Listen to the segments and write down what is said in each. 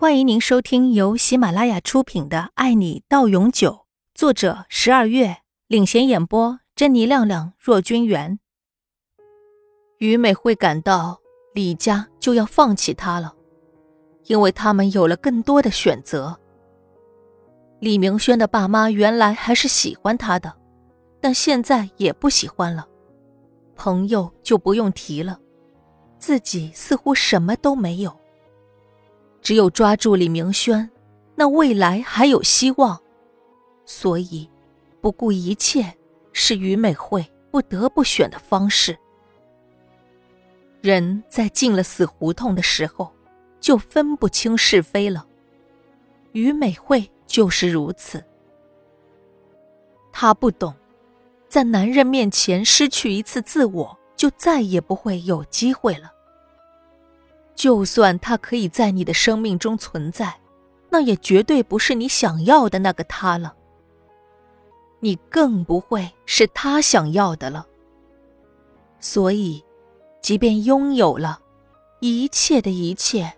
欢迎您收听由喜马拉雅出品的《爱你到永久》，作者十二月领衔演播，珍妮、亮亮、若君元。于美会感到李家就要放弃她了，因为他们有了更多的选择。李明轩的爸妈原来还是喜欢他的，但现在也不喜欢了。朋友就不用提了，自己似乎什么都没有。只有抓住李明轩，那未来还有希望。所以，不顾一切是于美惠不得不选的方式。人在进了死胡同的时候，就分不清是非了。于美惠就是如此。她不懂，在男人面前失去一次自我，就再也不会有机会了。就算他可以在你的生命中存在，那也绝对不是你想要的那个他了。你更不会是他想要的了。所以，即便拥有了，一切的一切，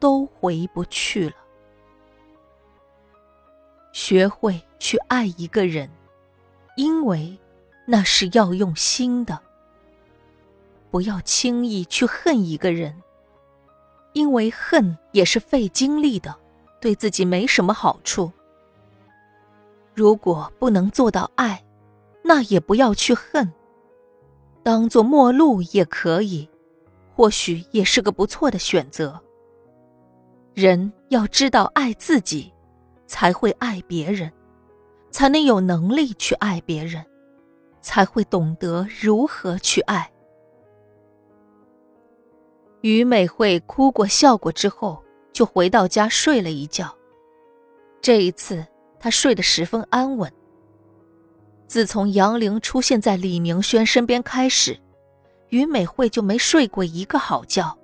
都回不去了。学会去爱一个人，因为那是要用心的。不要轻易去恨一个人。因为恨也是费精力的，对自己没什么好处。如果不能做到爱，那也不要去恨，当做陌路也可以，或许也是个不错的选择。人要知道爱自己，才会爱别人，才能有能力去爱别人，才会懂得如何去爱。于美惠哭过笑过之后，就回到家睡了一觉。这一次，她睡得十分安稳。自从杨玲出现在李明轩身边开始，于美惠就没睡过一个好觉。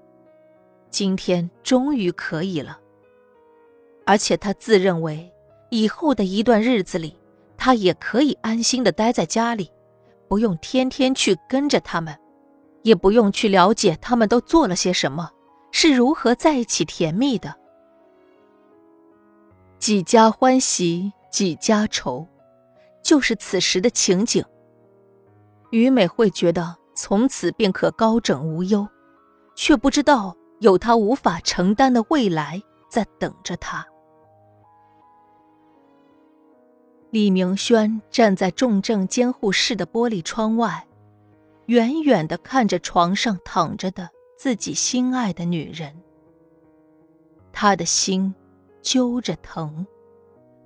今天终于可以了，而且她自认为以后的一段日子里，她也可以安心的待在家里，不用天天去跟着他们。也不用去了解他们都做了些什么，是如何在一起甜蜜的。几家欢喜几家愁，就是此时的情景。于美会觉得从此便可高枕无忧，却不知道有她无法承担的未来在等着她。李明轩站在重症监护室的玻璃窗外。远远的看着床上躺着的自己心爱的女人，他的心揪着疼，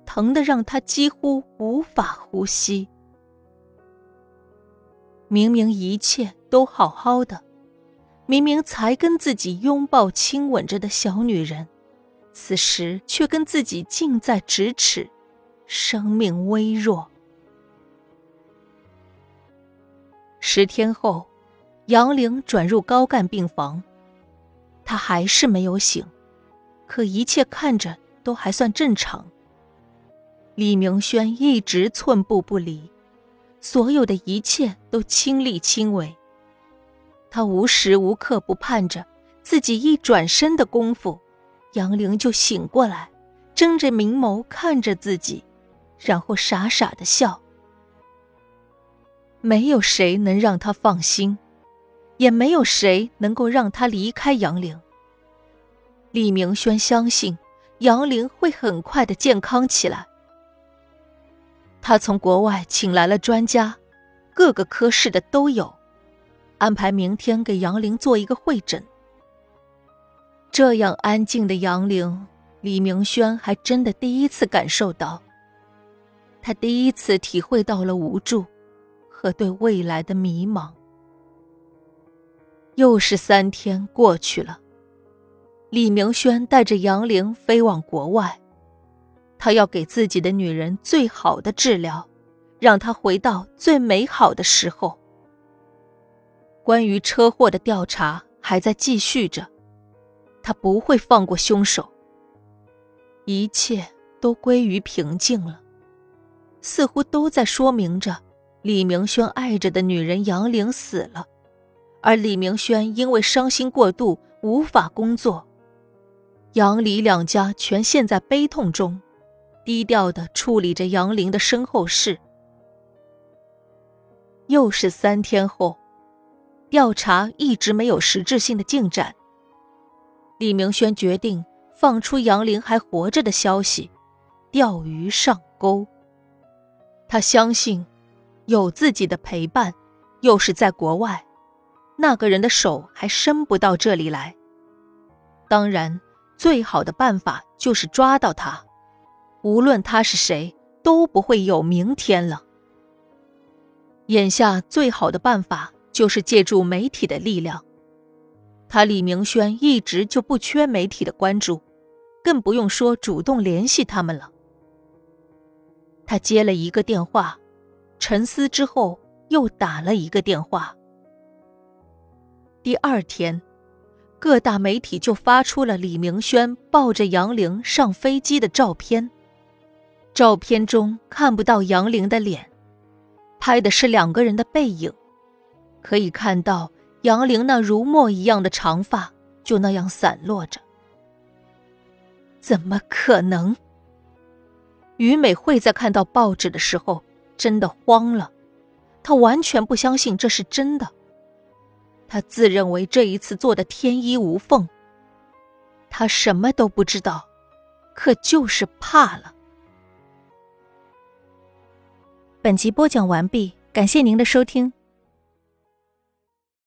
疼的让他几乎无法呼吸。明明一切都好好的，明明才跟自己拥抱亲吻着的小女人，此时却跟自己近在咫尺，生命微弱。十天后，杨玲转入高干病房，她还是没有醒，可一切看着都还算正常。李明轩一直寸步不离，所有的一切都亲力亲为。他无时无刻不盼着自己一转身的功夫，杨玲就醒过来，睁着明眸看着自己，然后傻傻的笑。没有谁能让他放心，也没有谁能够让他离开杨凌。李明轩相信杨凌会很快的健康起来。他从国外请来了专家，各个科室的都有，安排明天给杨凌做一个会诊。这样安静的杨凌，李明轩还真的第一次感受到，他第一次体会到了无助。和对未来的迷茫。又是三天过去了，李明轩带着杨玲飞往国外，他要给自己的女人最好的治疗，让她回到最美好的时候。关于车祸的调查还在继续着，他不会放过凶手。一切都归于平静了，似乎都在说明着。李明轩爱着的女人杨玲死了，而李明轩因为伤心过度无法工作，杨李两家全陷在悲痛中，低调的处理着杨玲的身后事。又是三天后，调查一直没有实质性的进展。李明轩决定放出杨玲还活着的消息，钓鱼上钩。他相信，有自己的陪伴，又是在国外，那个人的手还伸不到这里来。当然，最好的办法就是抓到他，无论他是谁，都不会有明天了。眼下最好的办法就是借助媒体的力量。他李明轩一直就不缺媒体的关注，更不用说主动联系他们了。他接了一个电话，沉思之后又打了一个电话。第二天，各大媒体就发出了李明轩抱着杨玲上飞机的照片。照片中看不到杨玲的脸。拍的是两个人的背影，可以看到杨玲那如墨一样的长发就那样散落着。怎么可能？于美惠在看到报纸的时候真的慌了，他完全不相信这是真的。他自认为这一次做的天衣无缝。他什么都不知道，可就是怕了。本集播讲完毕，感谢您的收听。